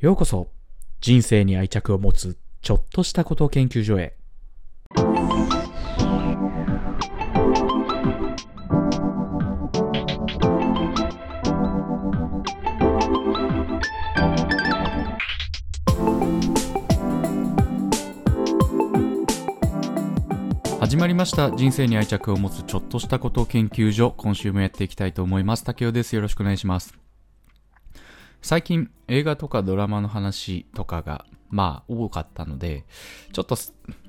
ようこそ。人生に愛着を持つちょっとしたこと研究所へ。始まりました。人生に愛着を持つちょっとしたこと研究所。今週もやっていきたいと思います。竹雄です。よろしくお願いします。最近映画とかドラマの話とかがまあ多かったのでちょっと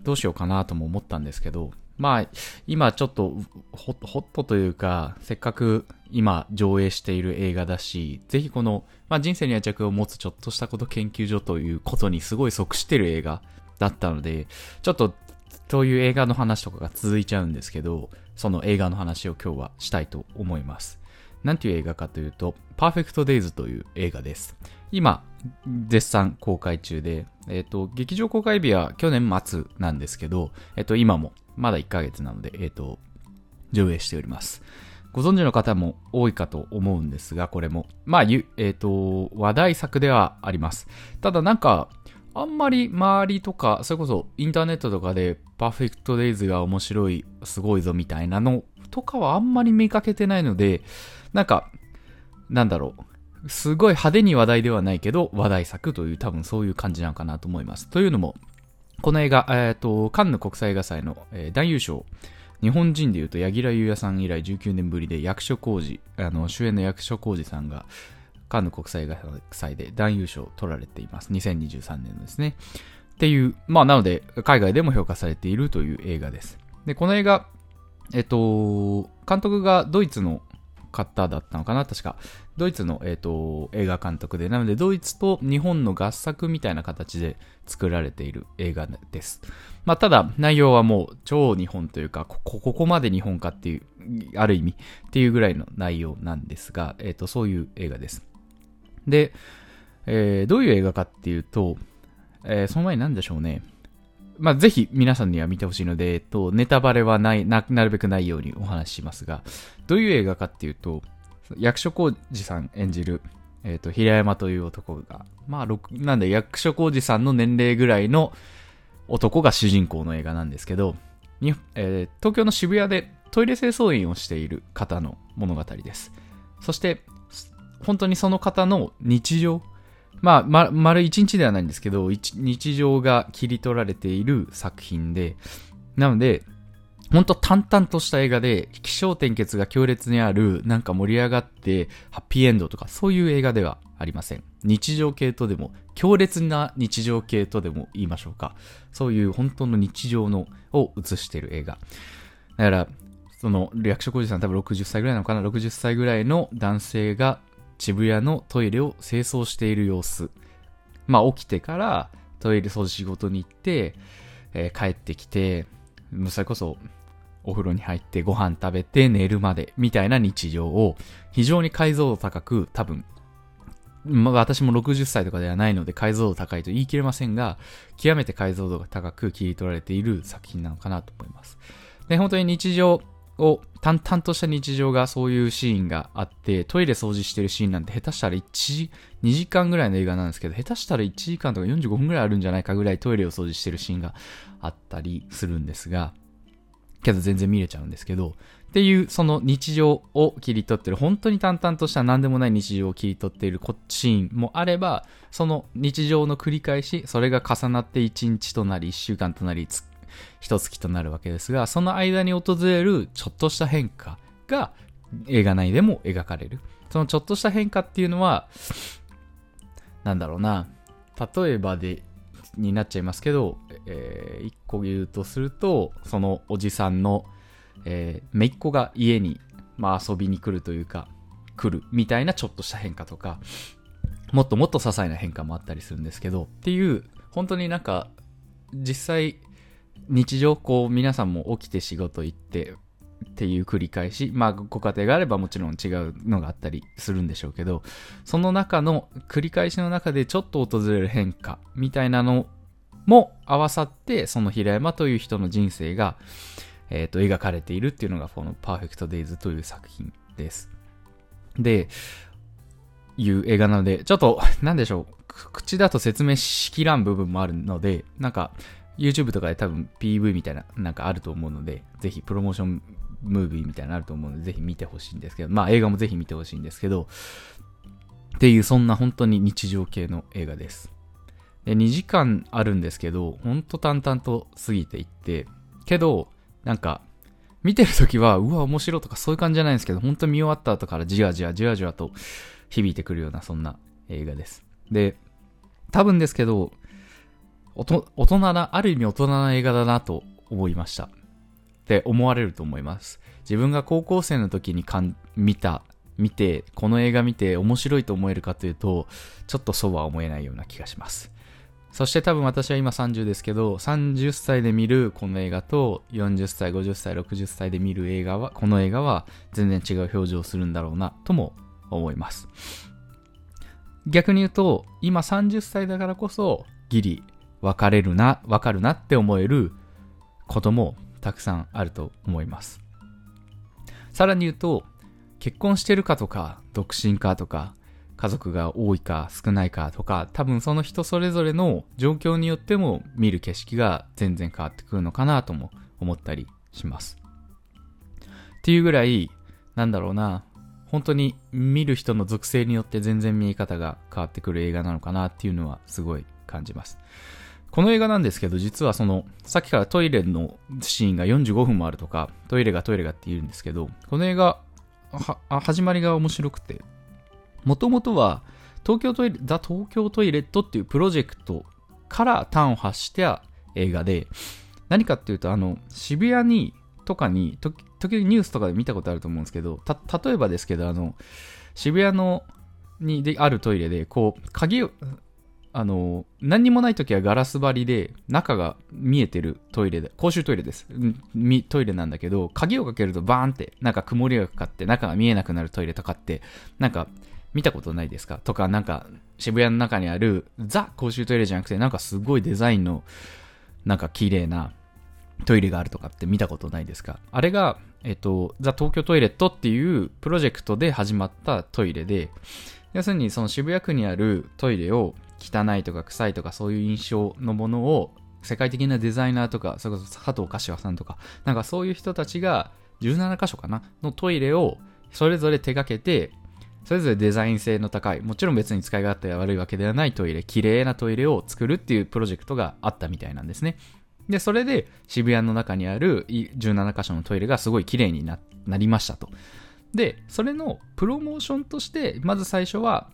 どうしようかなとも思ったんですけどまあ今ちょっとホットというかせっかく今上映している映画だしぜひこの、まあ、人生に愛着を持つちょっとしたこと研究所ということにすごい即してる映画だったのでちょっとそういう映画の話とかが続いちゃうんですけどその映画の話を今日はしたいと思います。なんていう映画かというと、パーフェクトデイズという映画です。今、絶賛公開中で、えっ、ー、と、劇場公開日は去年末なんですけど、えっ、ー、と、今もまだ1ヶ月なので、えっ、ー、と、上映しております。ご存知の方も多いかと思うんですが、これも。まあ、えっ、と、話題作ではあります。ただなんか、あんまり周りとか、それこそインターネットとかで、パーフェクトデイズが面白い、すごいぞみたいなのとかはあんまり見かけてないので、なんか、なんだろう。すごい派手に話題ではないけど、話題作という多分そういう感じなのかなと思います。というのも、この映画、えっ、ー、と、カンヌ国際映画祭の、えー、男優賞、日本人で言うと柳楽優弥さん以来19年ぶりで役所広司、あの、主演の役所広司さんが、カンヌ国際映画祭で男優賞を取られています。2023年ですね。っていう、まあなので、海外でも評価されているという映画です。で、この映画、えっと、監督がドイツの方だったのかな確か。ドイツの、えっ、と、映画監督で、なので、ドイツと日本の合作みたいな形で作られている映画です。まあ、ただ、内容はもう超日本というか、ここ、ここまで日本かっていう、ある意味っていうぐらいの内容なんですが、えっ、と、そういう映画です。で、えー、どういう映画かっていうと、えー、その前に何でしょうね。まあ、ぜひ皆さんには見てほしいので、えっと、ネタバレはないな、なるべくないようにお話ししますが、どういう映画かっていうと、役所広司さん演じる、えっと、平山という男が、まあ、なんで役所広司さんの年齢ぐらいの男が主人公の映画なんですけど、にえー、東京の渋谷でトイレ清掃員をしている方の物語です。そして、本当にその方の日常、まあ、ま、丸一日ではないんですけど、日常が切り取られている作品で、なので、ほんと淡々とした映画で、気象転結が強烈にある、なんか盛り上がって、ハッピーエンドとか、そういう映画ではありません。日常系とでも、強烈な日常系とでも言いましょうか。そういう本当の日常の、を映している映画。だから、その、役所広司さん多分60歳ぐらいなのかな ?60 歳ぐらいの男性が渋谷のトイレを清掃している様子。まあ起きてからトイレ掃除仕事に行って、えー、帰ってきて、それこそお風呂に入ってご飯食べて寝るまでみたいな日常を非常に解像度高く多分、まあ私も60歳とかではないので解像度高いと言い切れませんが、極めて解像度が高く切り取られている作品なのかなと思います。で、本当に日常を淡々とした日常がそういうシーンがあって、トイレ掃除してるシーンなんて下手したら1時、2時間ぐらいの映画なんですけど、下手したら1時間とか45分ぐらいあるんじゃないかぐらいトイレを掃除してるシーンがあったりするんですが、けど全然見れちゃうんですけど、っていうその日常を切り取ってる、本当に淡々とした何でもない日常を切り取っているこっシーンもあれば、その日常の繰り返し、それが重なって1日となり、1週間となり、一月となるわけですが、その間に訪れるちょっとした変化が映画内でも描かれる。そのちょっとした変化っていうのは、なんだろうな、例えばで、になっちゃいますけど、えー、一個言うとすると、そのおじさんの、えー、姪っ子が家に、まあ遊びに来るというか、来るみたいなちょっとした変化とか、もっともっと些細な変化もあったりするんですけど、っていう、本当になんか、実際日常こう皆さんも起きて仕事行ってっていう繰り返しまあご家庭があればもちろん違うのがあったりするんでしょうけどその中の繰り返しの中でちょっと訪れる変化みたいなのも合わさってその平山という人の人生が、えー、と描かれているっていうのがこの「パーフェクト・デイズ」という作品ですでいう映画なので、ちょっと、なんでしょう。口だと説明しきらん部分もあるので、なんか、YouTube とかで多分 PV みたいな、なんかあると思うので、ぜひプロモーションムービーみたいなのあると思うので、ぜひ見てほしいんですけど、まあ映画もぜひ見てほしいんですけど、っていう、そんな本当に日常系の映画です。で、2時間あるんですけど、ほんと淡々と過ぎていって、けど、なんか、見てるときは、うわ、面白とかそういう感じじゃないんですけど、本当見終わった後からじわじわじわじわと響いてくるような、そんな映画です。で、多分ですけど、大人な、ある意味大人な映画だなと思いました。って思われると思います。自分が高校生の時にかん見た、見て、この映画見て面白いと思えるかというと、ちょっとそうは思えないような気がします。そして多分私は今30ですけど、30歳で見るこの映画と、40歳、50歳、60歳で見る映画は、この映画は全然違う表情をするんだろうな、とも思います。逆に言うと、今30歳だからこそ、ギリ、分かれるな、分かるなって思えることもたくさんあると思います。さらに言うと、結婚してるかとか、独身かとか、家族が多いか少ないかとか、多分その人それぞれの状況によっても見る景色が全然変わってくるのかなとも思ったりします。っていうぐらい、なんだろうな、本当に見る人の属性によって全然見え方が変わってくる映画なのかなっていうのはすごい感じます。この映画なんですけど、実はその、さっきからトイレのシーンが45分もあるとか、トイレがトイレがって言うんですけど、この映画、始まりが面白くて、もともとは東京トイレ、ザ・東京トイレットっていうプロジェクトから端を発した映画で、何かっていうと、あの、渋谷に、とかに、時々ニュースとかで見たことあると思うんですけど、た、例えばですけど、あの、渋谷の、にであるトイレで、こう、鍵を、あの、何にもない時はガラス張りで、中が見えてるトイレで、公衆トイレです。トイレなんだけど、鍵をかけるとバーンって、なんか曇りがかかって、中が見えなくなるトイレとかって、なんか、見たことないですか？とか、なんか、渋谷の中にあるザ公衆トイレじゃなくて、なんかすごいデザインの、なんか綺麗なトイレがあるとかって見たことないですか？あれが、えっと、ザ東京トイレットっていうプロジェクトで始まったトイレで、要するにその渋谷区にあるトイレを汚いとか臭いとかそういう印象のものを世界的なデザイナーとか、それこそ佐藤柏さんとか、なんかそういう人たちが17箇所かなのトイレをそれぞれ手掛けてそれぞれデザイン性の高い、もちろん別に使い勝手が悪いわけではないトイレ、綺麗なトイレを作るっていうプロジェクトがあったみたいなんですね。で、それで渋谷の中にある17箇所のトイレがすごい綺麗になりましたと。で、それのプロモーションとして、まず最初は、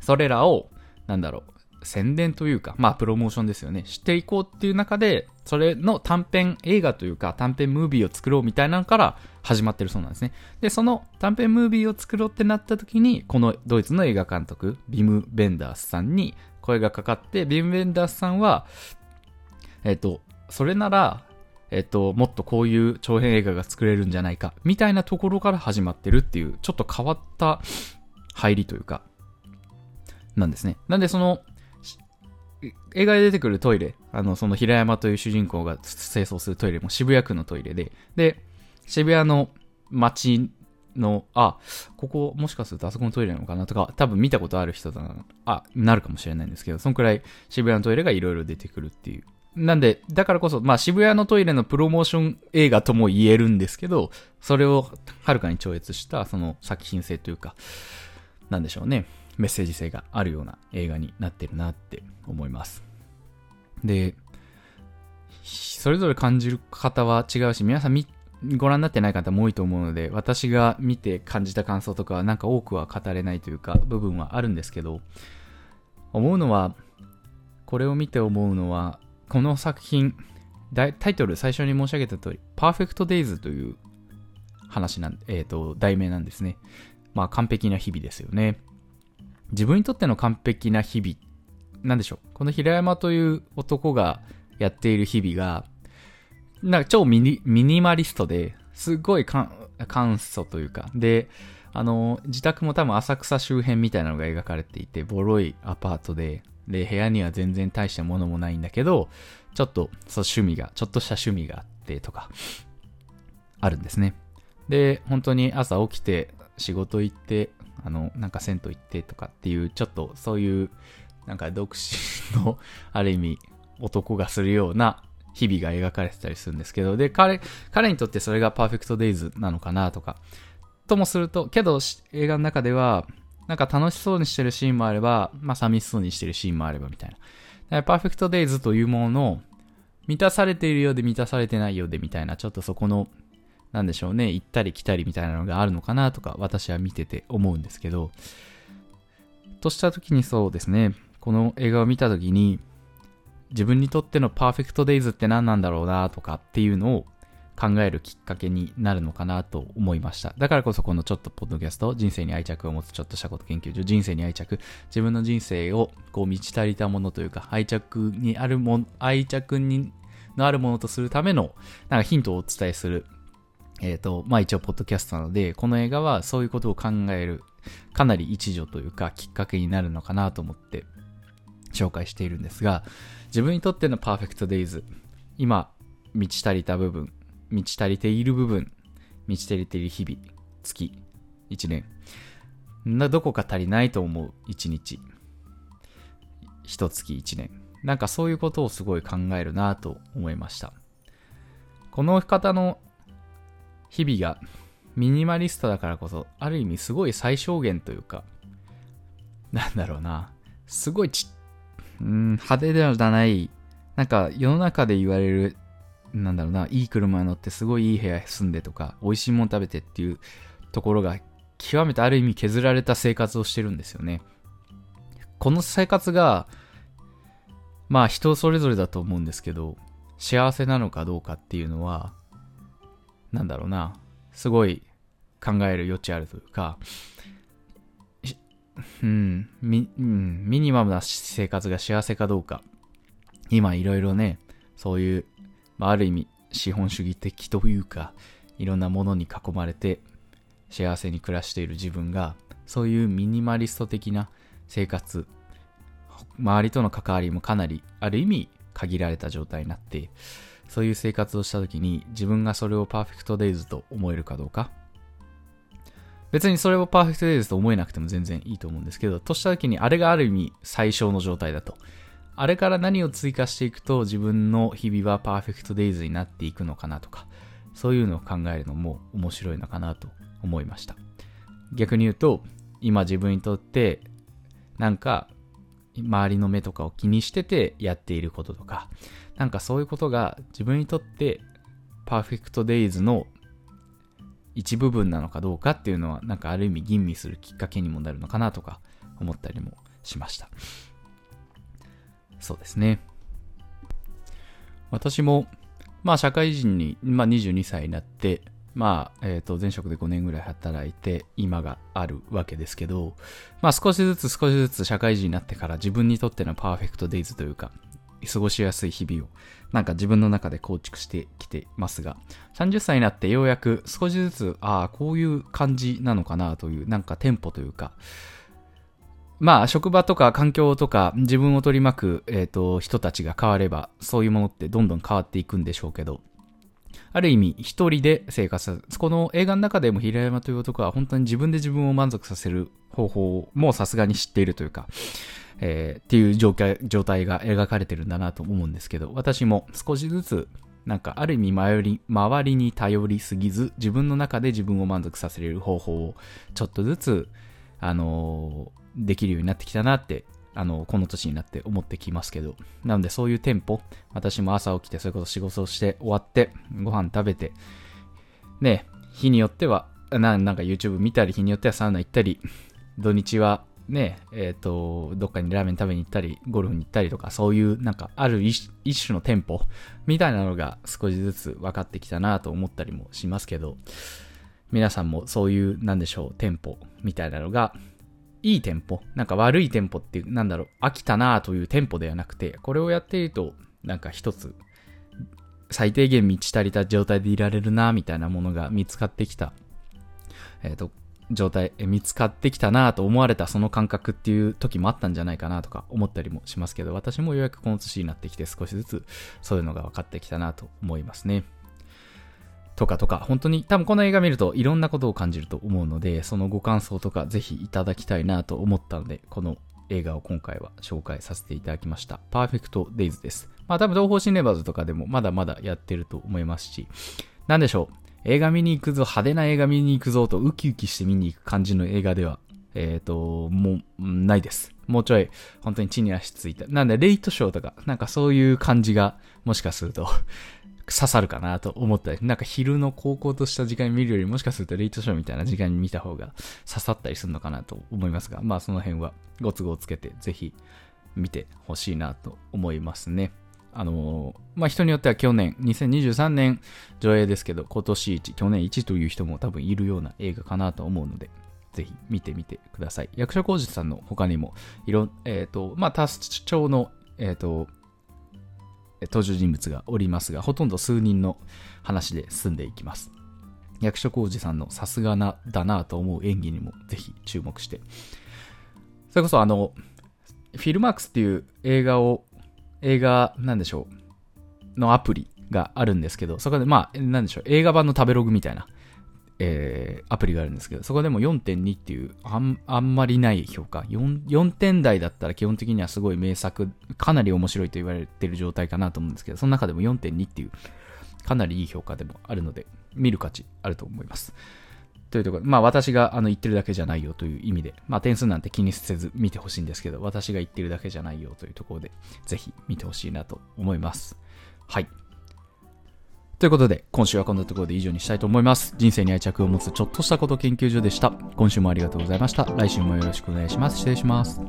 それらを、なんだろう、宣伝というか、まあプロモーションですよね。していこうっていう中で、それの短編映画というか短編ムービーを作ろうみたいなのから始まってるそうなんですね。で、その短編ムービーを作ろうってなった時に、このドイツの映画監督、ビム・ベンダースさんに声がかかって、ビム・ベンダースさんは、えっ、と、それなら、えっと、もっとこういう長編映画が作れるんじゃないか、みたいなところから始まってるっていう、ちょっと変わった入りというか、なんですね。なんでその、映画で出てくるトイレ、あの、その平山という主人公が清掃するトイレも渋谷区のトイレで、で、渋谷の街の、あ、ここもしかするとあそこのトイレなのかなとか、多分見たことある人だな、あ、なるかもしれないんですけど、そのくらい渋谷のトイレがいろいろ出てくるっていう。なんで、だからこそ、まあ渋谷のトイレのプロモーション映画とも言えるんですけど、それをはるかに超越したその作品性というか、なんでしょうね。メッセージ性があるような映画になってるなって思います。で、それぞれ感じる方は違うし、皆さんご覧になってない方も多いと思うので、私が見て感じた感想とかはなんか多くは語れないというか、部分はあるんですけど、思うのは、これを見て思うのは、この作品、タイトル最初に申し上げた通り、パーフェクトデイズという話なん、えっ、ー、と、題名なんですね。まあ完璧な日々ですよね。自分にとっての完璧な日々、なんでしょう？この平山という男がやっている日々が、なんか超ミニミニマリストで、すごい簡素というか、で、あの、自宅も多分浅草周辺みたいなのが描かれていて、ボロいアパートで、で、部屋には全然大したものもないんだけど、ちょっと、そう、趣味が、ちょっとした趣味があってとか、あるんですね。で、本当に朝起きて、仕事行って、あの、なんか銭湯行ってとかっていう、ちょっとそういう、なんか独身の、ある意味、男がするような日々が描かれてたりするんですけど、で、彼、彼にとってそれがパーフェクトデイズなのかなとか、ともすると、けど映画の中では、なんか楽しそうにしてるシーンもあれば、まあ寂しそうにしてるシーンもあればみたいな。パーフェクトデイズというものの、満たされているようで満たされてないようでみたいな、ちょっとそこの、なんでしょうね、行ったり来たりみたいなのがあるのかなとか、私は見てて思うんですけど、とした時にそうですね、この映画を見た時に、自分にとってのパーフェクトデイズって何なんだろうなとかっていうのを考えるきっかけになるのかなと思いました。だからこそこのちょっとポッドキャスト、人生に愛着を持つちょっとしたこと研究所、人生に愛着、自分の人生をこう満ち足りたものというか、愛着にあるもの、愛着にのあるものとするための、なんかヒントをお伝えする、えっ、ー、と、まあ一応ポッドキャストなので、この映画はそういうことを考える、かなり一助というか、きっかけになるのかなと思って紹介しているんですが、自分にとってのパーフェクトデイズ、今、満ち足りた部分、満ち足りている部分、満ち足りている日々、月、一年。な、どこか足りないと思う一日。一月一年。なんかそういうことをすごい考えるなと思いました。この方の日々がミニマリストだからこそ、ある意味すごい最小限というか、なんだろうな。すごいち、うん、派手ではない、なんか世の中で言われるなんだろうな、いい車乗ってすごいいい部屋住んでとか、美味しいもの食べてっていうところが、極めてある意味削られた生活をしてるんですよね。この生活が、まあ人それぞれだと思うんですけど、幸せなのかどうかっていうのは、なんだろうな、すごい考える余地あるというか、うん、ミ、うん、ミニマムな生活が幸せかどうか。今いろいろね、そういうまあ、ある意味資本主義的というか、いろんなものに囲まれて幸せに暮らしている自分が、そういうミニマリスト的な生活、周りとの関わりもかなり、ある意味限られた状態になって、そういう生活をした時に自分がそれをパーフェクトデイズと思えるかどうか。別にそれをパーフェクトデイズと思えなくても全然いいと思うんですけど、とした時にあれがある意味最小の状態だと。あれから何を追加していくと自分の日々はパーフェクトデイズになっていくのかなとか、そういうのを考えるのも面白いのかなと思いました。逆に言うと、今自分にとってなんか周りの目とかを気にしててやっていることとか、なんかそういうことが自分にとってパーフェクトデイズの一部分なのかどうかっていうのはなんかある意味吟味するきっかけにもなるのかなとか思ったりもしました。そうですね。私も、まあ社会人に、まあ22歳になって、まあ、えっ、ー、と、前職で5年ぐらい働いて、今があるわけですけど、まあ少しずつ少しずつ社会人になってから自分にとってのパーフェクトデイズというか、過ごしやすい日々を、なんか自分の中で構築してきてますが、30歳になってようやく少しずつ、ああ、こういう感じなのかなという、なんかテンポというか、まあ、職場とか環境とか自分を取り巻く、え、ー、と、人たちが変われば、そういうものってどんどん変わっていくんでしょうけど、ある意味、一人で生活この映画の中でも平山という男は本当に自分で自分を満足させる方法もさすがに知っているというか、えー、っていう状態状態が描かれてるんだなと思うんですけど、私も少しずつ、なんかある意味周り周りに頼りすぎず、自分の中で自分を満足させる方法をちょっとずつ、あのーできるようになってきたなって、あの、この年になって思ってきますけど。なのでそういうテンポ、私も朝起きてそれこそ仕事をして終わって、ご飯食べて、ね、日によっては、ななんか YouTube 見たり、日によってはサウナ行ったり、土日はね、えっ、ー、と、どっかにラーメン食べに行ったり、ゴルフに行ったりとか、そういうなんかある一種のテンポみたいなのが少しずつ分かってきたなと思ったりもしますけど、皆さんもそういう、なんでしょう、テンポみたいなのがいいテンポ、なんか悪いテンポっていう、なんだろう、飽きたなというテンポではなくて、これをやっていると、なんか一つ、最低限満ち足りた状態でいられるなみたいなものが見つかってきた、えっ、ー、と、状態、見つかってきたなと思われたその感覚っていう時もあったんじゃないかなとか思ったりもしますけど、私もようやくこの年になってきて少しずつそういうのが分かってきたなと思いますね。とかとか、本当に多分この映画見るといろんなことを感じると思うので、そのご感想とかぜひいただきたいなと思ったので、この映画を今回は紹介させていただきました。パーフェクトデイズです。まあ多分東方シネバーズとかでもまだまだやってると思いますし、なんでしょう。映画見に行くぞ、派手な映画見に行くぞとウキウキして見に行く感じの映画では、えっ、ー、と、もう、ないです。もうちょい、本当に地に足ついた。なんで、レイトショーとか、なんかそういう感じが、もしかすると刺さるかなと思ったり、なんか昼の高校とした時間見るよりもしかするとレイトショーみたいな時間に見た方が刺さったりするのかなと思いますが、まあその辺はご都合つけてぜひ見てほしいなと思いますね。あのー、まあ、人によっては去年、2023年上映ですけど、今年1、去年1という人も多分いるような映画かなと思うので、ぜひ見てみてください。役所広司さんの他にも、いろ、えっ、ー、と、まあ、多長の、えっ、ー、と、登場人物がおりますが、ほとんど数人の話で進んでいきます。役所広司さんのさすがな、だなと思う演技にもぜひ注目して。それこそあの、フィルマークスっていう映画を、映画、なんでしょう、のアプリがあるんですけど、そこでまあ、なんでしょう、映画版の食べログみたいな、えー、アプリがあるんですけど、そこでも4.2っていうあん、あんまりない評価4。4点台だったら基本的にはすごい名作、かなり面白いと言われてる状態かなと思うんですけど、その中でも4.2っていう、かなりいい評価でもあるので、見る価値あると思います。というところで、まあ私があの言ってるだけじゃないよという意味で、まあ点数なんて気にせず見てほしいんですけど、私が言ってるだけじゃないよというところで、ぜひ見てほしいなと思います。はい。ということで、今週はこんなところで以上にしたいと思います。人生に愛着を持つちょっとしたこと研究所でした。今週もありがとうございました。来週もよろしくお願いします。失礼します。